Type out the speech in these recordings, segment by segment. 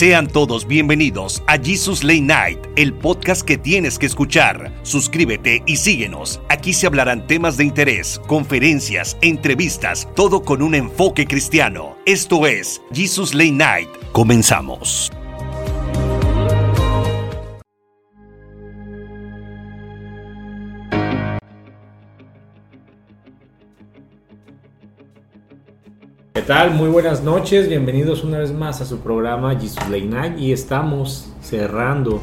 Sean todos bienvenidos a Jesus Late Night, el podcast que tienes que escuchar. Suscríbete y síguenos. Aquí se hablarán temas de interés, conferencias, entrevistas, todo con un enfoque cristiano. Esto es Jesus Late Night. Comenzamos. ¿Qué tal? Muy buenas noches, bienvenidos una vez más a su programa Jesus Late Night y estamos cerrando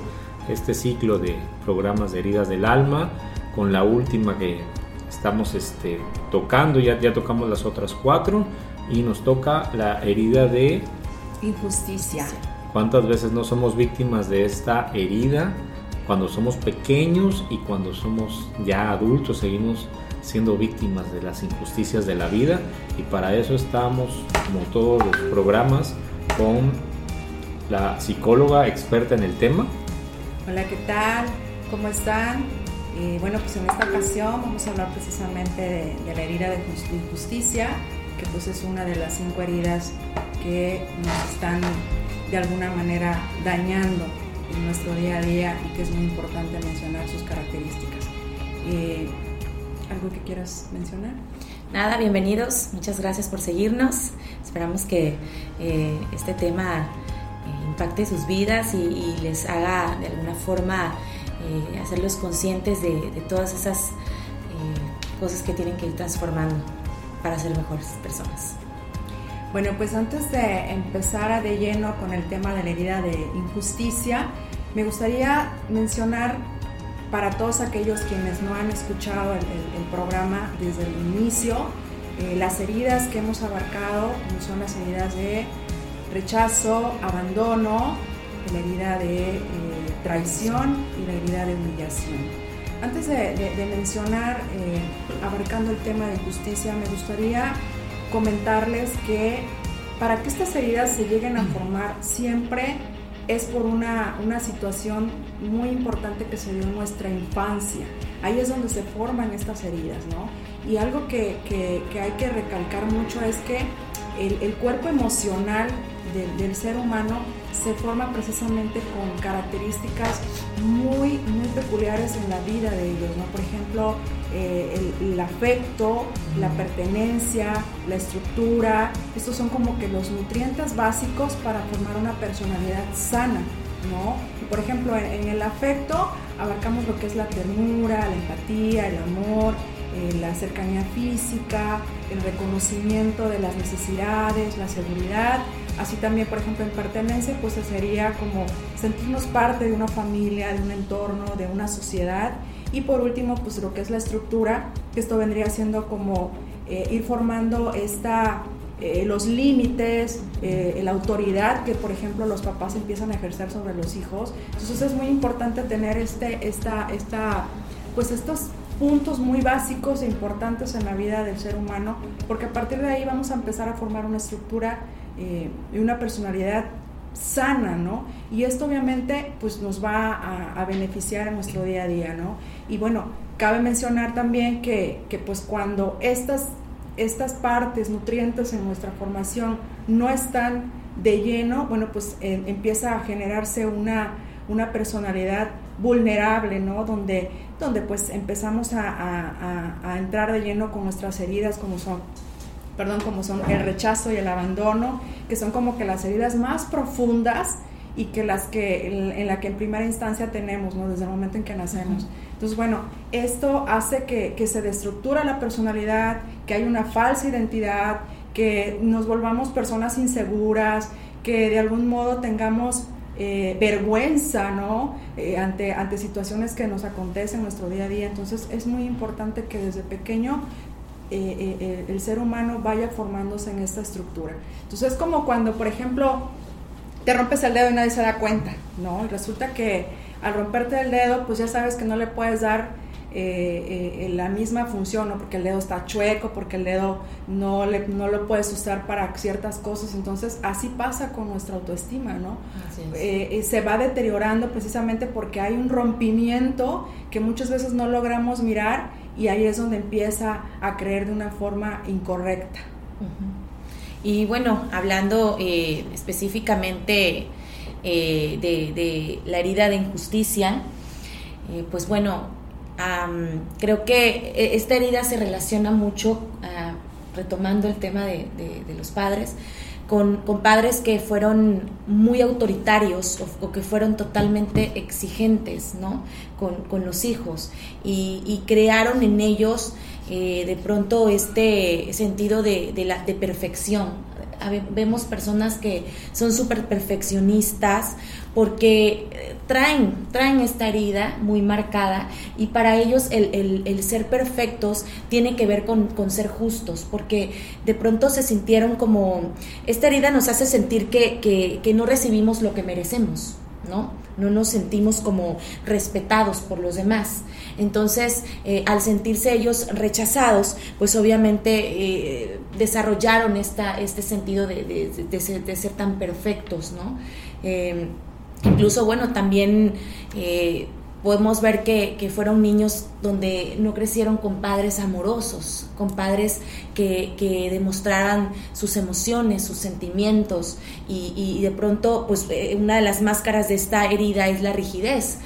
este ciclo de programas de heridas del alma con la última que estamos este, tocando, ya, ya tocamos las otras cuatro y nos toca la herida de injusticia. ¿Cuántas veces no somos víctimas de esta herida? Cuando somos pequeños y cuando somos ya adultos seguimos siendo víctimas de las injusticias de la vida y para eso estamos, como todos los programas, con la psicóloga experta en el tema. Hola, ¿qué tal? ¿Cómo están? Eh, bueno, pues en esta ocasión vamos a hablar precisamente de, la herida de injusticia, que pues es una de las cinco heridas que nos están de alguna manera dañando en nuestro día a día y que es muy importante mencionar sus características. Eh, ¿Algo que quieras mencionar? Nada, bienvenidos, muchas gracias por seguirnos. Esperamos que eh, este tema eh, impacte sus vidas y, y, les haga de alguna forma eh, hacerlos conscientes de, de todas esas eh, cosas que tienen que ir transformando para ser mejores personas. Bueno, pues antes de empezar de lleno con el tema de la herida de injusticia, me gustaría mencionar para todos aquellos quienes no han escuchado el, el, el programa desde el inicio, eh, las heridas que hemos abarcado son las heridas de rechazo, abandono, la herida de eh, traición y la herida de humillación. Antes de, de, de mencionar, eh, abarcando el tema de justicia, me gustaría comentarles que para que estas heridas se lleguen a formar siempre es por una, una, situación muy importante que se dio en nuestra infancia. Ahí es donde se forman estas heridas, ¿no? Y algo que, que, hay que recalcar mucho es que el cuerpo emocional de, del ser humano se forma precisamente con características muy, muy peculiares en la vida de ellos, ¿no? Por ejemplo, eh, el, el, afecto, la pertenencia, la estructura, estos son como que los nutrientes básicos para formar una personalidad sana, ¿no? Y por ejemplo, en, en el afecto abarcamos lo que es la ternura, la empatía, el amor, eh, la cercanía física, el reconocimiento de las necesidades, la seguridad, así también, por ejemplo, en pertenencia, pues sería como sentirnos parte de una familia, de un entorno, de una sociedad. Y por último, pues lo que es la estructura, que esto vendría siendo como eh, ir formando esta, eh, los límites, eh, la autoridad que, por ejemplo, los papás empiezan a ejercer sobre los hijos. Entonces es muy importante tener este, esta, esta, pues estos puntos muy básicos e importantes en la vida del ser humano, porque a partir de ahí vamos a empezar a formar una estructura eh, una personalidad sana, ¿no? Y esto obviamente pues nos va a, a, beneficiar en nuestro día a día, ¿no? Y bueno, cabe mencionar también que, que pues cuando estas, estas partes, nutrientes en nuestra formación no están de lleno, bueno, pues eh, empieza a generarse una, una personalidad vulnerable, ¿no? Donde, donde pues empezamos a, a, a, entrar de lleno con nuestras heridas como son, perdón, como son el rechazo y el abandono, que son como que las heridas más profundas y que las que en la que en primera instancia tenemos, ¿no? Desde el momento en que nacemos. Entonces, bueno, esto hace que, que se destructura la personalidad, que hay una falsa identidad, que nos volvamos personas inseguras, que de algún modo tengamos eh, vergüenza, ¿no? Eh, ante, ante situaciones que nos acontecen en nuestro día a día. Entonces es muy importante que desde pequeño eh, el ser humano vaya formándose en esta estructura. Entonces es como cuando, por ejemplo, te rompes el dedo y nadie se da cuenta, ¿no? Y resulta que al romperte el dedo, pues ya sabes que no le puedes dar eh, eh, la misma función, ¿no? porque el dedo está chueco, porque el dedo no, le, no lo puedes usar para ciertas cosas. Entonces, así pasa con nuestra autoestima, ¿no? Eh, se va deteriorando precisamente porque hay un rompimiento que muchas veces no logramos mirar y ahí es donde empieza a creer de una forma incorrecta. Y bueno, hablando específicamente eh, de, la herida de injusticia, eh, pues bueno, creo que e, esta herida se relaciona mucho, ah, retomando el tema de, los padres, con, padres que fueron muy autoritarios o, que fueron totalmente exigentes ¿no? con, los hijos y, crearon en ellos eh, de pronto este sentido de, la, de perfección, vemos personas que son súper perfeccionistas porque eh, traen, traen esta herida muy marcada y para ellos el, ser perfectos tiene que ver con, ser justos, porque de pronto se sintieron como, esta herida nos hace sentir que, que no recibimos lo que merecemos. ¿no? No nos sentimos como respetados por los demás. Entonces, eh, al sentirse ellos rechazados, pues obviamente eh, desarrollaron esta, este sentido de, ser, tan perfectos, ¿no? Eh, incluso, bueno, también podemos ver que, fueron niños donde no crecieron con padres amorosos, con padres que, demostraran sus emociones, sus sentimientos y, de pronto pues eh, una de las máscaras de esta herida es la rigidez.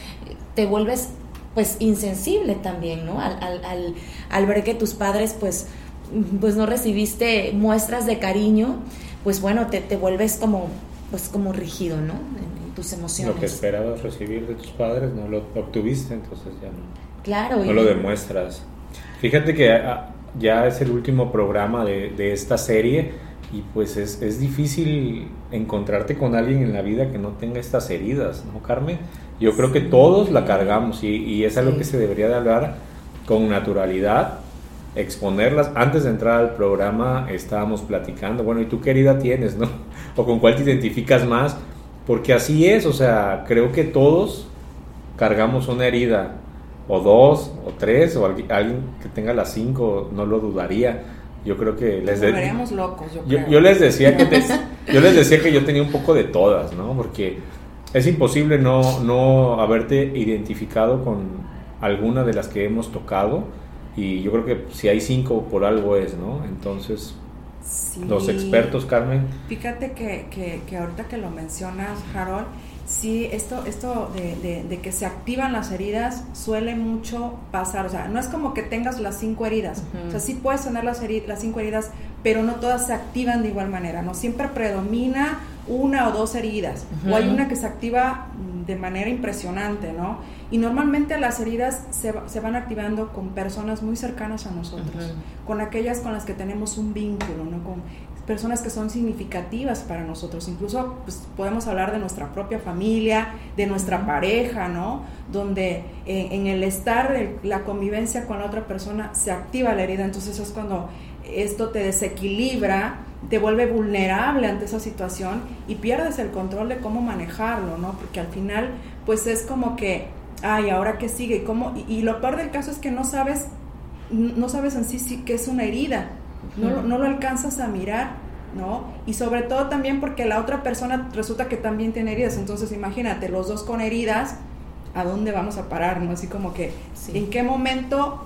Te vuelves pues insensible también, ¿no? Al, ver que tus padres pues, pues no recibiste muestras de cariño, pues bueno, te, te vuelves como pues como rígido, ¿no? Tus emociones. Lo que esperabas recibir de tus padres no lo obtuviste, entonces ya no, claro, no lo demuestras. Fíjate que ah, ya es el último programa de, de esta serie y pues es, es, difícil encontrarte con alguien en la vida que no tenga estas heridas, ¿no, Carmen? Yo creo que todos la cargamos y, y es algo que se debería de hablar con naturalidad, exponerlas. Antes de entrar al programa estábamos platicando, bueno, ¿y tú qué herida tienes, no? O con cuál te identificas más porque así es, o sea, creo que todos cargamos una herida, o dos, o tres, o alguien, que tenga las cinco, no lo dudaría. Yo creo que les locos, yo, les decía que yo les decía que yo tenía un poco de todas, ¿no? Porque es imposible no, no haberte identificado con alguna de las que hemos tocado y yo creo que si hay cinco por algo es, ¿no? Entonces, los expertos, Carmen. Fíjate que, que, ahorita que lo mencionas, Harold, sí, esto, esto de, de, que se activan las heridas suele mucho pasar. O sea, no es como que tengas las cinco heridas. O sea, sí puedes tener las, las cinco heridas, pero no todas se activan de igual manera. No siempre predomina una o dos heridas. O hay una que se activa de manera impresionante, ¿no? Y normalmente las heridas se, se van activando con personas muy cercanas a nosotros, con aquellas con las que tenemos un vínculo, ¿no? Con personas que son significativas para nosotros. Incluso pues, podemos hablar de nuestra propia familia, de nuestra pareja, ¿no? Donde eh, en el estar, de la convivencia con la otra persona, se activa la herida. Entonces es cuando esto te desequilibra, te vuelve vulnerable ante esa situación y pierdes el control de cómo manejarlo, ¿no? Porque al final, pues es como que, ay, ¿ahora qué sigue? ¿Y, cómo? y, lo peor del caso es que no sabes, no sabes en sí, sí que es una herida, no, no lo alcanzas a mirar, ¿no? Y sobre todo también porque la otra persona resulta que también tiene heridas, entonces imagínate, los dos con heridas, ¿a dónde vamos a parar, no? Así como que, ¿en qué momento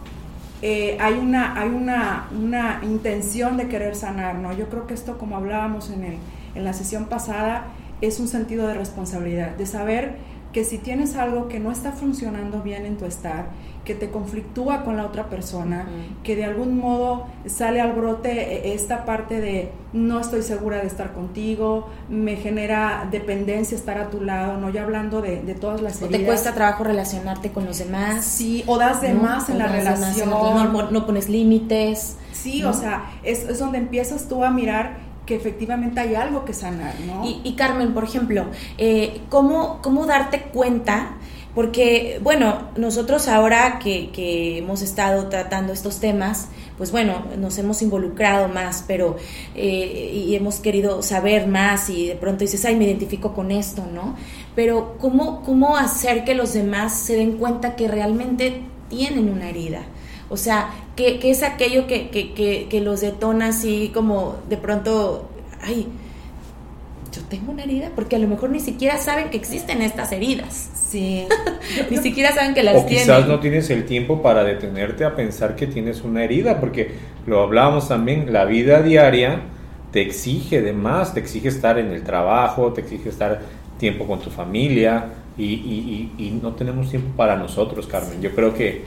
eh, hay, una, hay una, una, intención de querer sanar, ¿no? Yo creo que esto, como hablábamos en, el, en la sesión pasada, es un sentido de responsabilidad, de saber que si tienes algo que no está funcionando bien en tu estar, que te conflictúa con la otra persona, que de algún modo sale al brote eh, esta parte de no estoy segura de estar contigo, me genera dependencia estar a tu lado, no ya hablando de, todas las heridas. O te cuesta trabajo relacionarte con los demás. Sí, o das de más en la relación. no, pones límites. Sí, o sea, es, es donde empiezas tú a mirar que efectivamente hay algo que sanar, ¿no? Y, Carmen, por ejemplo, eh, ¿cómo, ¿cómo darte cuenta? Porque, bueno, nosotros ahora que, que, hemos estado tratando estos temas, pues bueno, nos hemos involucrado más, pero eh, y hemos querido saber más y de pronto dices, ay, me identifico con esto, ¿no? Pero ¿cómo, cómo hacer que los demás se den cuenta que realmente tienen una herida? O sea, ¿qué, es aquello que, que, que, los detona así como de pronto, ay, yo tengo una herida? Porque a lo mejor ni siquiera saben que existen estas heridas. Sí. ni siquiera saben que las o quizás no tienes el tiempo para detenerte a pensar que tienes una herida, porque lo hablábamos también, la vida diaria te exige de más, te exige estar en el trabajo, te exige estar tiempo con tu familia y, no tenemos tiempo para nosotros, Carmen. Yo creo que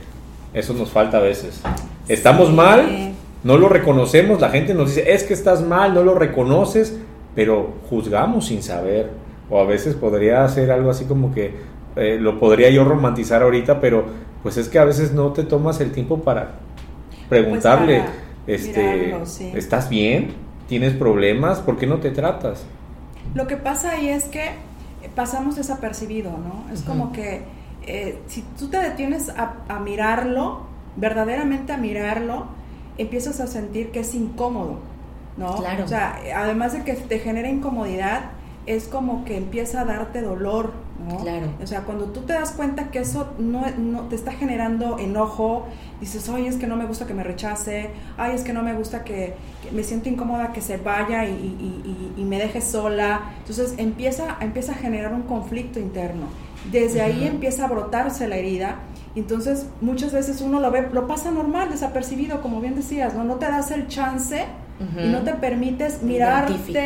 eso nos falta a veces. Estamos mal, no lo reconocemos, la gente nos dice, es que estás mal, no lo reconoces, pero juzgamos sin saber. O a veces podría ser algo así como que eh, lo podría yo romantizar ahorita, pero pues es que a veces no te tomas el tiempo para preguntarle, pues este, ¿estás bien? ¿Tienes problemas? ¿Por qué no te tratas? Lo que pasa ahí es que pasamos desapercibido, ¿no? Es como que eh, si tú te detienes a, mirarlo, verdaderamente a mirarlo, empiezas a sentir que es incómodo, ¿no? Claro. O sea, además de que te genera incomodidad, es como que empieza a darte dolor, ¿no? Claro. O sea, cuando tú te das cuenta que eso no, no, te está generando enojo, dices, oye, es que no me gusta que me rechace, ay, es que no me gusta que, me siento incómoda que se vaya y, y, me deje sola. Entonces empieza, empieza a generar un conflicto interno. Desde ahí empieza a brotarse la herida. Entonces, muchas veces uno lo ve, lo pasa normal, desapercibido, como bien decías, ¿no? No te das el chance y no te permites mirarte,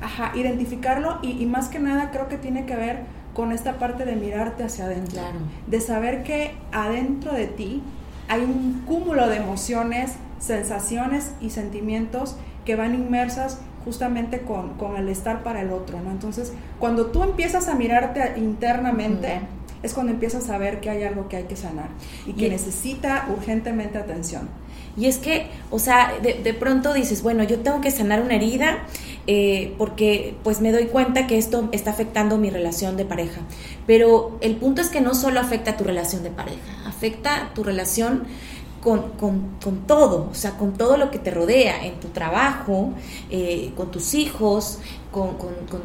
ajá, identificarlo y, más que nada creo que tiene que ver con esta parte de mirarte hacia adentro, de saber que adentro de ti hay un cúmulo de emociones, sensaciones y sentimientos que van inmersas justamente con, el estar para el otro, ¿no? Entonces, cuando tú empiezas a mirarte internamente, es cuando empiezas a ver que hay algo que hay que sanar y que necesita urgentemente atención. Y es que, o sea, de, pronto dices, bueno, yo tengo que sanar una herida eh, porque pues me doy cuenta que esto está afectando mi relación de pareja. Pero el punto es que no solo afecta a tu relación de pareja, afecta tu relación con, todo, o sea, con todo lo que te rodea, en tu trabajo, eh, con tus hijos, con,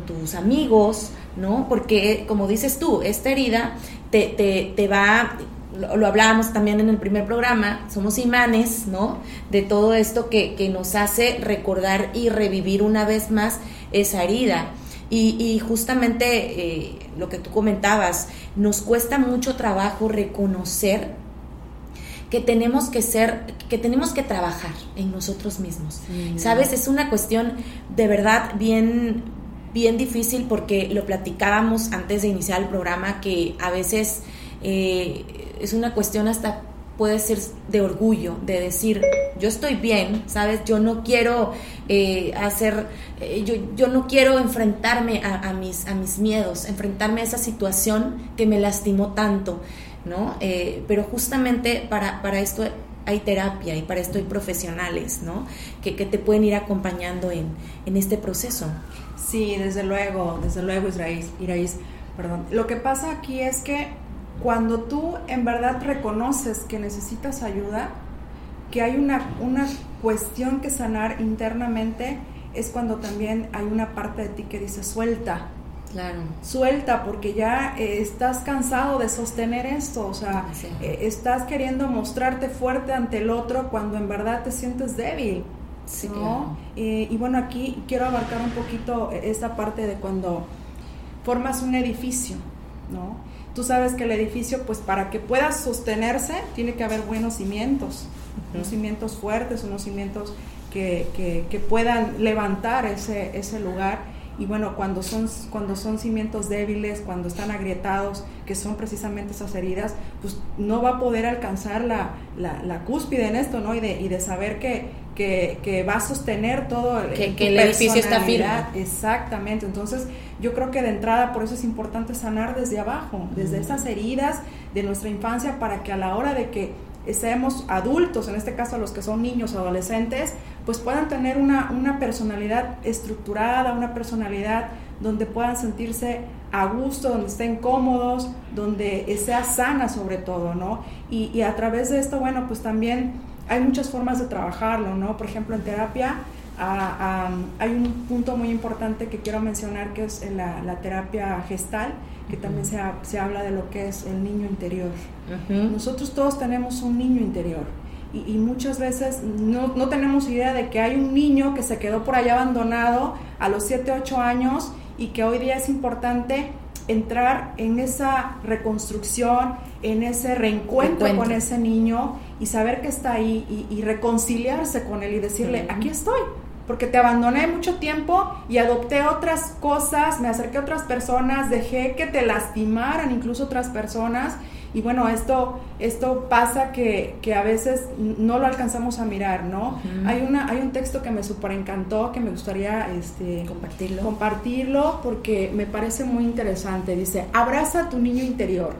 tus amigos, ¿no? Porque, como dices tú, esta herida te, te, te va lo, hablábamos también en el primer programa, somos imanes, ¿no? De todo esto que, nos hace recordar y revivir una vez más esa herida. Y, justamente eh, lo que tú comentabas, nos cuesta mucho trabajo reconocer que tenemos que ser, que tenemos que trabajar en nosotros mismos. Sabes, es una cuestión de verdad bien, bien difícil porque lo platicábamos antes de iniciar el programa que a veces eh, es una cuestión hasta puede ser de orgullo, de decir, yo estoy bien, ¿sabes? Yo no quiero eh, hacer, eh, yo, yo, no quiero enfrentarme a, mis, a mis miedos, enfrentarme a esa situación que me lastimó tanto, ¿no? Eh, pero justamente para, para, esto hay terapia y para esto hay profesionales, ¿no? Que, que te pueden ir acompañando en, en, este proceso. Sí, desde luego, desde luego, Israel, perdón. Lo que pasa aquí es que cuando tú en verdad reconoces que necesitas ayuda, que hay una, una cuestión que sanar internamente, es cuando también hay una parte de ti que dice suelta. Claro. Suelta, porque ya eh, estás cansado de sostener esto, o sea, eh, estás queriendo mostrarte fuerte ante el otro cuando en verdad te sientes débil. Sí, eh, y bueno, aquí quiero abarcar un poquito esta parte de cuando formas un edificio, ¿no? Tú sabes que el edificio, pues para que pueda sostenerse, tiene que haber buenos cimientos, unos cimientos fuertes, unos cimientos que, que, puedan levantar ese, ese lugar. Y bueno, cuando son, cuando son cimientos débiles, cuando están agrietados, que son precisamente esas heridas, pues no va a poder alcanzar la, la, cúspide en esto, ¿no? Y de, y de saber que, que, va a sostener todo el, que, el edificio está firme. Exactamente. Entonces, yo creo que de entrada por eso es importante sanar desde abajo, desde esas heridas de nuestra infancia, para que a la hora de que seamos adultos, en este caso los que son niños adolescentes, pues puedan tener una, una personalidad estructurada, una personalidad donde puedan sentirse a gusto, donde estén cómodos, donde sea sana sobre todo, ¿no? Y, y a través de esto, bueno, pues también hay muchas formas de trabajarlo, ¿no? Por ejemplo, en terapia hay un punto muy importante que quiero mencionar que es la, la terapia gestal, que también se, se, habla de lo que es el niño interior. Nosotros todos tenemos un niño interior y, y muchas veces no, no, tenemos idea de que hay un niño que se quedó por allá abandonado a los 7, 8 años y que hoy día es importante entrar en esa reconstrucción, en ese reencuentro con ese niño y saber que está ahí y, reconciliarse con él y decirle, aquí estoy, porque te abandoné mucho tiempo y adopté otras cosas, me acerqué a otras personas, dejé que te lastimaran incluso otras personas. Y bueno, esto, esto pasa que, a veces no lo alcanzamos a mirar, ¿no? hay, una, hay un texto que me super encantó, que me gustaría este, compartirlo. compartirlo porque me parece muy interesante. Dice, abraza a tu niño interior,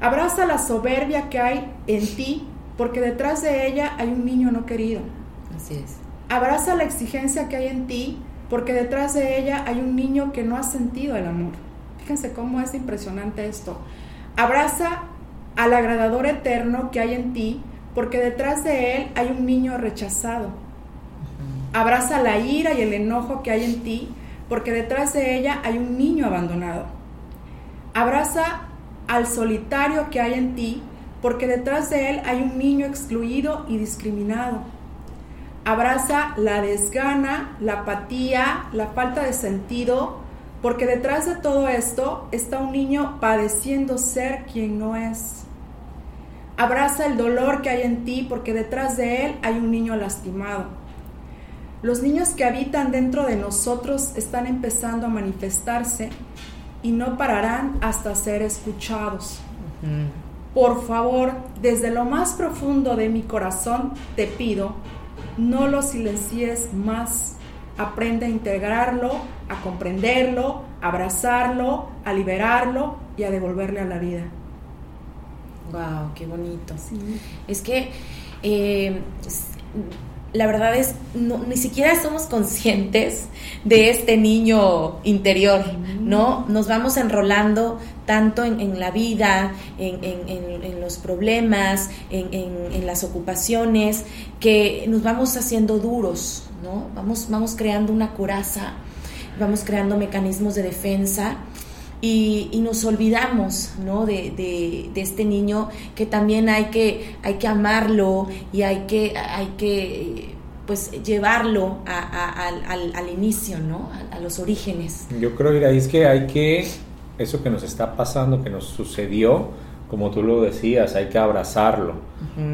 abraza la soberbia que hay en ti, porque detrás de ella hay un niño no querido. Así es. Abraza la exigencia que hay en ti, porque detrás de ella hay un niño que no ha sentido el amor. Fíjense cómo es impresionante esto. Abraza al agradador eterno que hay en ti, porque detrás de él hay un niño rechazado. Abraza la ira y el enojo que hay en ti, porque detrás de ella hay un niño abandonado. Abraza al solitario que hay en ti, porque detrás de él hay un niño excluido y discriminado. Abraza la desgana, la apatía, la falta de sentido, porque detrás de todo esto está un niño padeciendo ser quien no es. Abraza el dolor que hay en ti, porque detrás de él hay un niño lastimado. Los niños que habitan dentro de nosotros están empezando a manifestarse y no pararán hasta ser escuchados. Por favor, desde lo más profundo de mi corazón te pido no lo silencies más. Aprende a integrarlo, a comprenderlo, a abrazarlo, a liberarlo y a devolverle a la vida. Wow, qué bonito. Es que eh, la verdad es, ni siquiera somos conscientes de este niño interior, ¿no? Nos vamos enrolando tanto en, la vida, en, los problemas, en, las ocupaciones, que nos vamos haciendo duros, ¿no? Vamos, vamos creando una coraza, vamos creando mecanismos de defensa y, nos olvidamos ¿no? de, este niño que también hay que, hay que amarlo y hay que, hay que pues llevarlo al, inicio, ¿no? A, los orígenes. Yo creo, que es que hay que, eso que nos está pasando, que nos sucedió, como tú lo decías, hay que abrazarlo,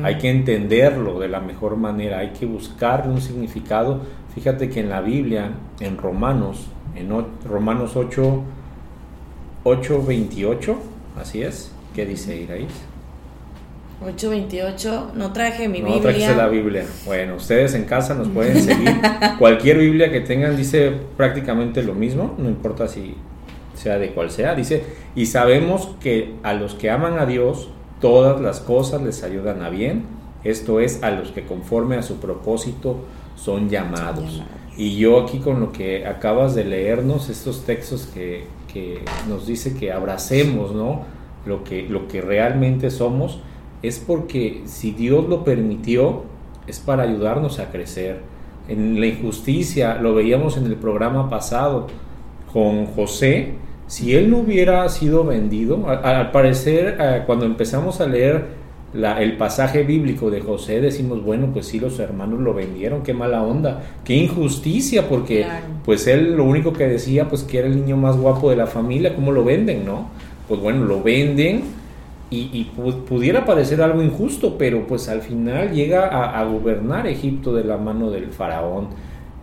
hay que entenderlo de la mejor manera, hay que buscarle un significado. Fíjate que en la Biblia, en Romanos, en Romanos 8, 8.28, así es. ¿Qué dice Iraís? 8.28, no traje mi Biblia. No traje la Biblia. Bueno, ustedes en casa nos pueden seguir. Cualquier Biblia que tengan dice prácticamente lo mismo, no importa si sea de cual sea. Dice, y sabemos que a los que aman a Dios, todas las cosas les ayudan a bien. Esto es, a los que conforme a su propósito son llamados. Y yo aquí con lo que acabas de leernos, estos textos que, nos dice que abracemos, ¿no? Lo que, lo que realmente somos, es porque si Dios lo permitió, es para ayudarnos a crecer. En la injusticia, lo veíamos en el programa pasado con José, si él no hubiera sido vendido, al, parecer eh, cuando empezamos a leer el pasaje bíblico de José, decimos, bueno, pues sí, los hermanos lo vendieron, qué mala onda, qué injusticia, porque pues él lo único que decía, pues que era el niño más guapo de la familia, ¿cómo lo venden, no? Pues bueno, lo venden y, pudiera parecer algo injusto, pero pues al final llega a, gobernar Egipto de la mano del faraón.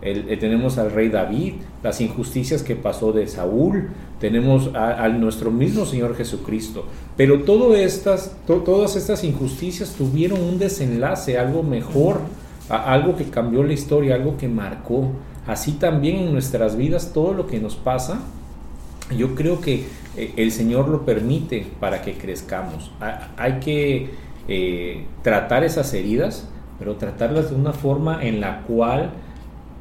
Eh, tenemos al rey David, las injusticias que pasó de Saúl, tenemos a, nuestro mismo Señor Jesucristo. Pero todo estas, todas estas injusticias tuvieron un desenlace, algo mejor, algo que cambió la historia, algo que marcó. Así también en nuestras vidas todo lo que nos pasa, yo creo que eh, el Señor lo permite para que crezcamos. Hay que eh, tratar esas heridas, pero tratarlas de una forma en la cual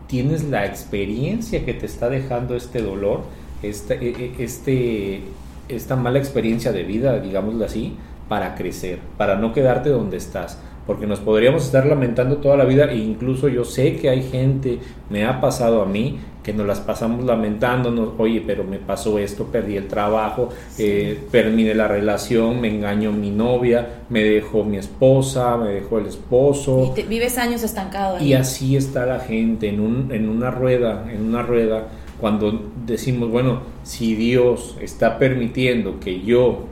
tienes la experiencia que te está dejando este dolor este, este, esta mala experiencia de vida, digámoslo así, para crecer, para no quedarte donde estás. Porque nos podríamos estar lamentando toda la vida e incluso yo sé que hay gente, me ha pasado a mí, que nos las pasamos lamentándonos, oye, pero me pasó esto, perdí el trabajo, eh, terminé la relación, me engañó mi novia, me dejó mi esposa, me dejó el esposo. Y vives años estancado. Y así está la gente en, un, en una rueda, en una rueda cuando decimos, bueno, si Dios está permitiendo que yo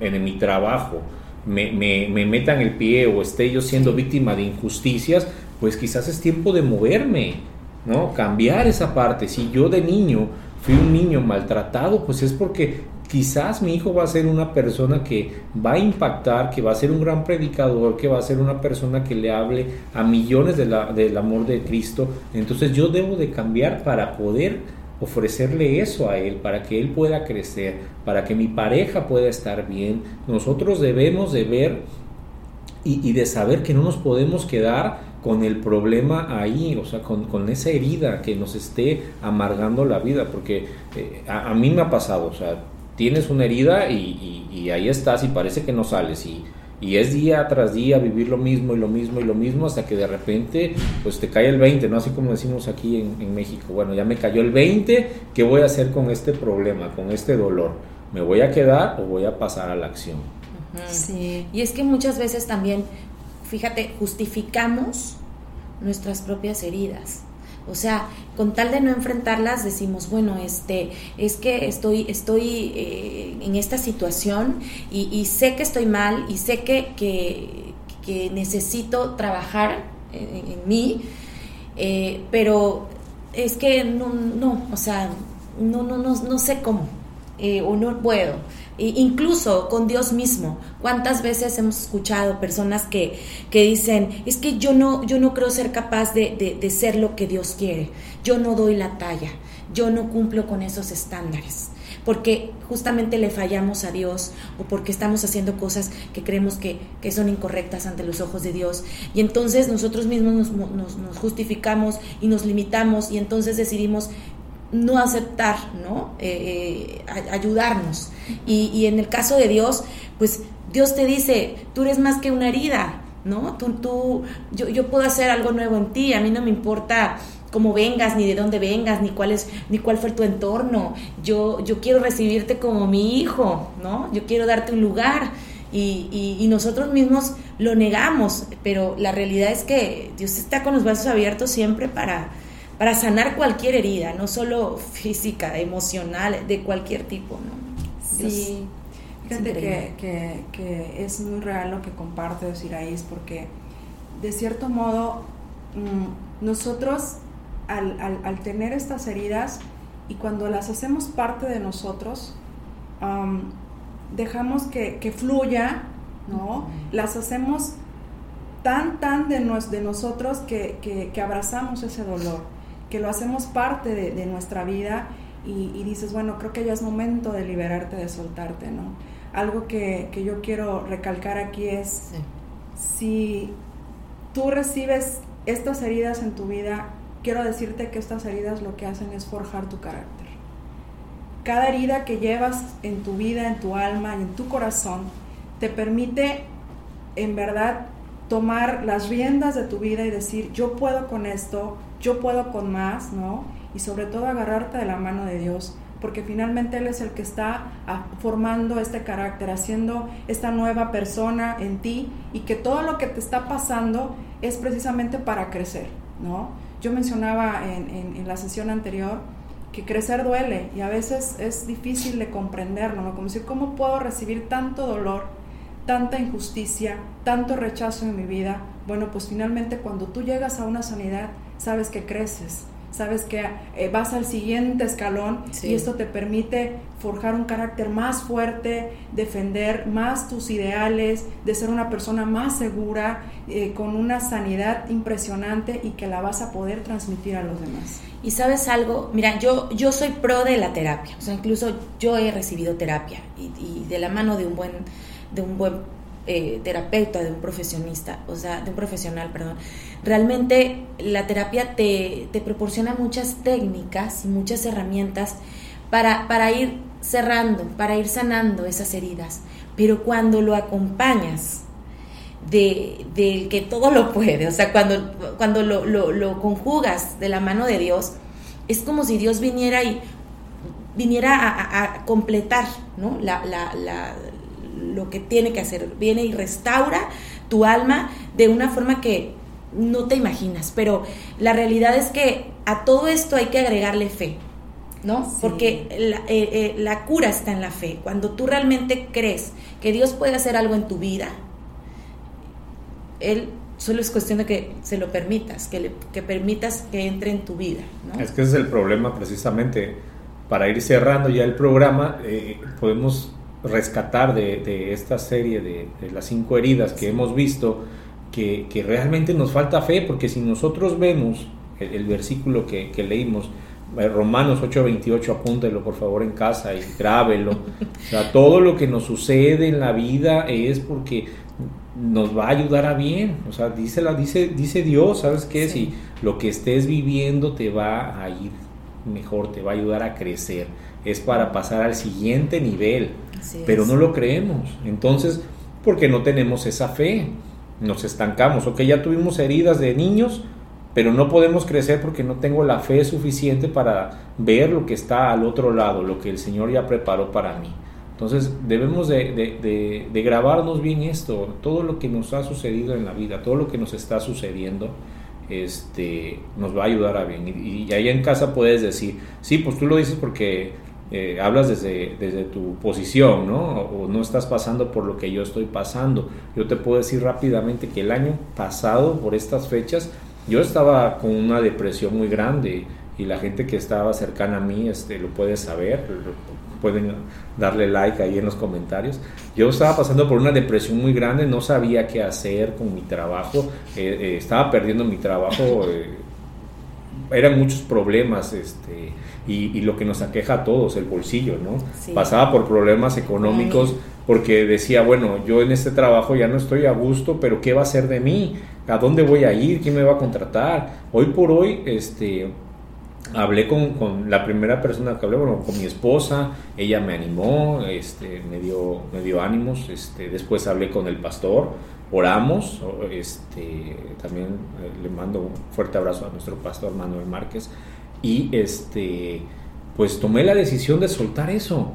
en mi trabajo me, me, me meta el pie o esté yo siendo víctima de injusticias, pues quizás es tiempo de moverme. ¿No? Cambiar esa parte. Si yo de niño fui un niño maltratado, pues es porque quizás mi hijo va a ser una persona que va a impactar, que va a ser un gran predicador, que va a ser una persona que le hable a millones del amor de Cristo. Entonces yo debo de cambiar para poder ofrecerle eso a él, para que él pueda crecer, para que mi pareja pueda estar bien. Nosotros debemos de ver y, de saber que no nos podemos quedar con el problema ahí, o sea, con, esa herida que nos esté amargando la vida, porque eh, a, mí me ha pasado, o sea, tienes una herida y, ahí estás y parece que no sales y, y, es día tras día vivir lo mismo y lo mismo y lo mismo hasta que de repente pues te cae el 20, ¿no? Así como decimos aquí en, en México, bueno, ya me cayó el 20, ¿qué voy a hacer con este problema, con este dolor? ¿Me voy a quedar o voy a pasar a la acción? Sí. Y es que muchas veces también, fíjate, justificamos nuestras propias heridas. O sea, con tal de no enfrentarlas, decimos, bueno, este, es que estoy, estoy eh, en esta situación y, sé que estoy mal y sé que, que, necesito trabajar en, mí, eh, pero es que no, no, o sea, no, no, no, no sé cómo eh, o no puedo incluso con Dios mismo. ¿Cuántas veces hemos escuchado personas que, que dicen, es que yo no, yo no creo ser capaz de, de, ser lo que Dios quiere, yo no doy la talla, yo no cumplo con esos estándares? porque justamente le fallamos a Dios o porque estamos haciendo cosas que creemos que, que son incorrectas ante los ojos de Dios. Y entonces nosotros mismos nos, nos, nos, justificamos y nos limitamos y entonces decidimos no aceptar, ¿no? Eh, eh, ayudarnos. Y, en el caso de Dios, pues Dios te dice, tú eres más que una herida, ¿no? Tú, tú, yo, yo puedo hacer algo nuevo en ti, a mí no me importa cómo vengas, ni de dónde vengas, ni cuál es, ni cuál fue tu entorno. Yo, yo quiero recibirte como mi hijo, ¿no? Yo quiero darte un lugar. Y, y, nosotros mismos lo negamos, pero la realidad es que Dios está con los brazos abiertos siempre para, para sanar cualquier herida, no solo física, emocional, de cualquier tipo, ¿no? Sí, fíjate que, que, es muy real lo que comparte Siraís, porque de cierto modo mm, nosotros al, al, tener estas heridas y cuando las hacemos parte de nosotros, dejamos que, que, fluya, ¿no? Las hacemos tan, tan de, nos, de nosotros que, que abrazamos ese dolor que lo hacemos parte de, nuestra vida y, dices, bueno, creo que ya es momento de liberarte, de soltarte, ¿no? Algo que, yo quiero recalcar aquí es, si tú recibes estas heridas en tu vida, quiero decirte que estas heridas lo que hacen es forjar tu carácter. Cada herida que llevas en tu vida, en tu alma y en tu corazón, te permite en verdad tomar las riendas de tu vida y decir, yo puedo con esto, yo puedo con más, ¿no? Y sobre todo agarrarte de la mano de Dios, porque finalmente Él es el que está ah, formando este carácter, haciendo esta nueva persona en ti y que todo lo que te está pasando es precisamente para crecer, ¿no? Yo mencionaba en, la sesión anterior que crecer duele y a veces es difícil de comprenderlo, ¿no? Como decir, ¿cómo puedo recibir tanto dolor, tanta injusticia, tanto rechazo en mi vida? Bueno, pues finalmente cuando tú llegas a una sanidad, sabes que creces, sabes que eh, vas al siguiente escalón y esto te permite forjar un carácter más fuerte, defender más tus ideales, de ser una persona más segura, eh, con una sanidad impresionante y que la vas a poder transmitir a los demás. Y sabes algo, mira, yo, yo soy pro de la terapia, o sea, incluso yo he recibido terapia y, y de la mano de un buen, de un buen eh, terapeuta, de un profesionista, o sea, de un profesional, perdón. Realmente la terapia te, proporciona muchas técnicas y muchas herramientas para, para ir cerrando, para ir sanando esas heridas. Pero cuando lo acompañas de, que todo lo puede, o sea, cuando, cuando lo, conjugas de la mano de Dios, es como si Dios viniera y viniera a, completar ¿no? la, lo que tiene que hacer. Viene y restaura tu alma de una forma que no te imaginas. Pero la realidad es que a todo esto hay que agregarle fe. ¿no? Porque la, eh, eh, la, cura está en la fe. Cuando tú realmente crees que Dios puede hacer algo en tu vida, Él solo es cuestión de que se lo permitas, que, le, que permitas que entre en tu vida. Es que ese es el problema precisamente. Para ir cerrando ya el programa, eh, podemos rescatar de, esta serie de, las cinco heridas que hemos visto que, realmente nos falta fe, porque si nosotros vemos el, versículo que, leímos, eh, Romanos 8:28, apúntelo por favor en casa y grábelo. O sea, todo lo que nos sucede en la vida es porque nos va a ayudar a bien. O sea, dice, la, dice, dice Dios, ¿sabes qué? Si lo que estés viviendo te va a ir mejor, te va a ayudar a crecer. Es para pasar al siguiente nivel. Pero no lo creemos. Entonces, porque no tenemos esa fe, nos estancamos. Ok, ya tuvimos heridas de niños, pero no podemos crecer porque no tengo la fe suficiente para ver lo que está al otro lado, lo que el Señor ya preparó para mí. Entonces debemos de, grabarnos bien esto, todo lo que nos ha sucedido en la vida, todo lo que nos está sucediendo, este, nos va a ayudar a bien. Y, ahí en casa puedes decir, sí, pues tú lo dices porque eh, hablas desde, desde tu posición, ¿no? O no estás pasando por lo que yo estoy pasando. Yo te puedo decir rápidamente que el año pasado, por estas fechas, yo estaba con una depresión muy grande y la gente que estaba cercana a mí este, lo puede saber, pueden darle like ahí en los comentarios. Yo estaba pasando por una depresión muy grande, no sabía qué hacer con mi trabajo, eh, eh, estaba perdiendo mi trabajo, eran muchos problemas, este, y, lo que nos aqueja a todos, el bolsillo, ¿no? Pasaba por problemas económicos porque decía, bueno, yo en este trabajo ya no estoy a gusto, pero ¿qué va a ser de mí? ¿A dónde voy a ir? ¿Quién me va a contratar? Hoy por hoy, este, hablé con, la primera persona que hablé, bueno, con mi esposa, ella me animó, este, me, dio, me dio ánimos, este, después hablé con el pastor, oramos, este, también eh, le mando un fuerte abrazo a nuestro pastor Manuel Márquez, y este, pues tomé la decisión de soltar eso.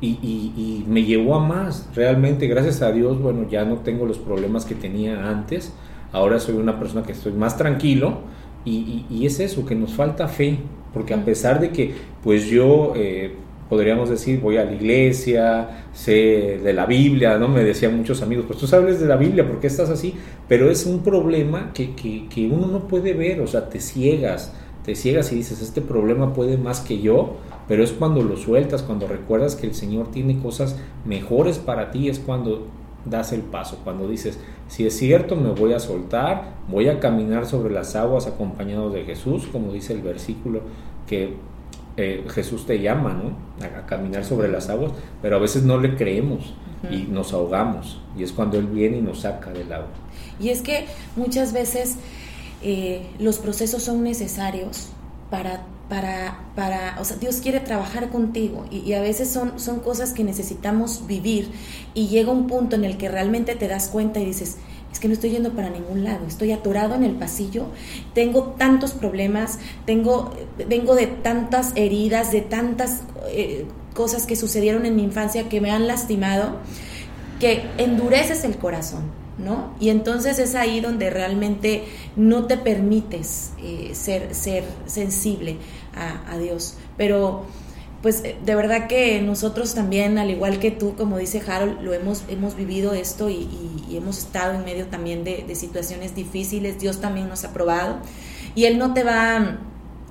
Y, y, me llevó a más. Realmente, gracias a Dios, bueno, ya no tengo los problemas que tenía antes. Ahora soy una persona que estoy más tranquilo y, es eso, que nos falta fe, porque a pesar de que pues yo eh, podríamos decir voy a la iglesia, sé de la Biblia, ¿no? Me decían muchos amigos, pues tú sabes de la Biblia, ¿por qué estás así? Pero es un problema que, que, uno no puede ver, o sea, te ciegas, te ciegas y dices, este problema puede más que yo, pero es cuando lo sueltas, cuando recuerdas que el Señor tiene cosas mejores para ti, es cuando das el paso, cuando dices, si es cierto, me voy a soltar, voy a caminar sobre las aguas acompañado de Jesús, como dice el versículo que eh, Jesús te llama, ¿no? A, caminar sobre las aguas, pero a veces no le creemos y nos ahogamos, y es cuando Él viene y nos saca del agua. Y es que muchas veces eh, los procesos son necesarios para para, para, o sea, Dios quiere trabajar contigo y, a veces son, son cosas que necesitamos vivir y llega un punto en el que realmente te das cuenta y dices, es que no estoy yendo para ningún lado, estoy atorado en el pasillo, tengo tantos problemas, tengo, vengo de tantas heridas, de tantas eh, cosas que sucedieron en mi infancia que me han lastimado, que endureces el corazón ¿no? Y entonces es ahí donde realmente no te permites eh, ser, ser sensible a, Dios. Pero pues eh, de verdad que nosotros también, al igual que tú, como dice Harold, lo hemos, hemos vivido esto y, hemos estado en medio también de, de situaciones difíciles. Dios también nos ha probado y Él no te va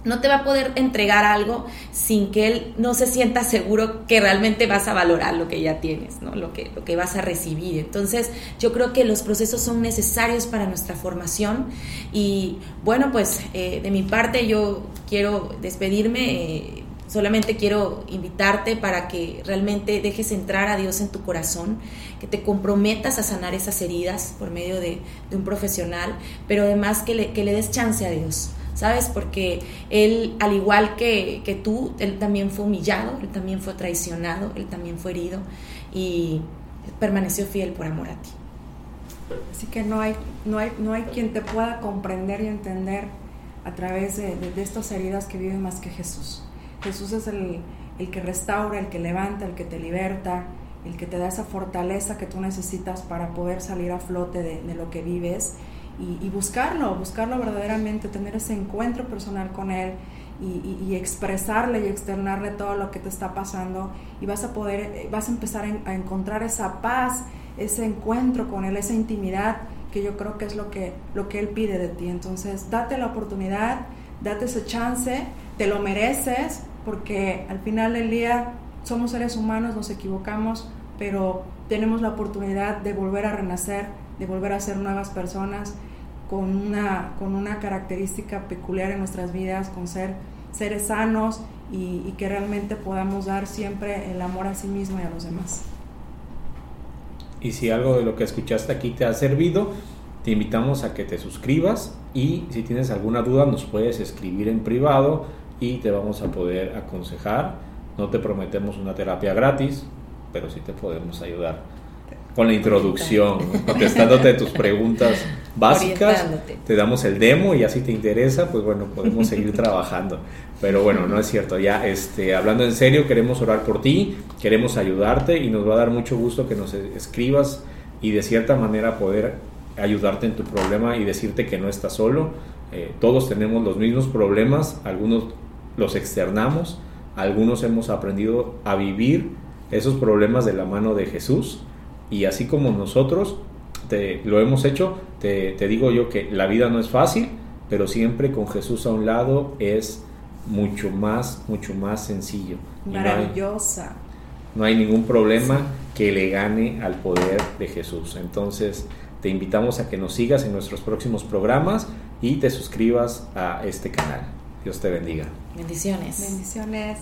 no te va a poder entregar algo sin que él no se sienta seguro que realmente vas a valorar lo que ya tienes, ¿no? lo, que, lo que vas a recibir. Entonces, yo creo que los procesos son necesarios para nuestra formación y bueno, pues eh, de mi parte yo quiero despedirme. Eh, solamente quiero invitarte para que realmente dejes entrar a Dios en tu corazón, que te comprometas a sanar esas heridas por medio de, un profesional, pero además que le, que le des chance a Dios ¿sabes? Porque él, al igual que, que, tú, él también fue humillado, él también fue traicionado, él también fue herido y permaneció fiel por amor a ti. Así que no hay, no hay, no hay quien te pueda comprender y entender a través de, estas heridas que viven más que Jesús. Jesús es el, el que restaura, el que levanta, el que te liberta, el que te da esa fortaleza que tú necesitas para poder salir a flote de lo que vives y, buscarlo, buscarlo verdaderamente, tener ese encuentro personal con Él y, expresarle y externarle todo lo que te está pasando y vas a poder, vas a empezar a encontrar esa paz, ese encuentro con Él, esa intimidad que yo creo que es lo que, lo que Él pide de ti. Entonces, date la oportunidad, date ese chance, te lo mereces, porque al final del día somos seres humanos, nos equivocamos, pero tenemos la oportunidad de volver a renacer, de volver a ser nuevas personas con una, con una característica peculiar en nuestras vidas, con ser seres sanos y, y que realmente podamos dar siempre el amor a sí mismo y a los demás. Y si algo de lo que escuchaste aquí te ha servido, te invitamos a que te suscribas y si tienes alguna duda nos puedes escribir en privado y te vamos a poder aconsejar. No te prometemos una terapia gratis, pero sí te podemos ayudar con la introducción, contestándote tus preguntas básicas. Te damos el demo y así te interesa, pues bueno, podemos seguir trabajando. Pero bueno, no es cierto. Ya, este, hablando en serio, queremos orar por ti, queremos ayudarte y nos va a dar mucho gusto que nos escribas y de cierta manera poder ayudarte en tu problema y decirte que no estás solo. Eh, todos tenemos los mismos problemas, algunos los externamos, algunos hemos aprendido a vivir esos problemas de la mano de Jesús y así como nosotros te, lo hemos hecho, te, te, digo yo que la vida no es fácil, pero siempre con Jesús a un lado es mucho más, mucho más sencillo. Maravillosa. No hay, ningún problema que le gane al poder de Jesús. Entonces, te invitamos a que nos sigas en nuestros próximos programas y te suscribas a este canal. Dios te bendiga. Bendiciones. Bendiciones.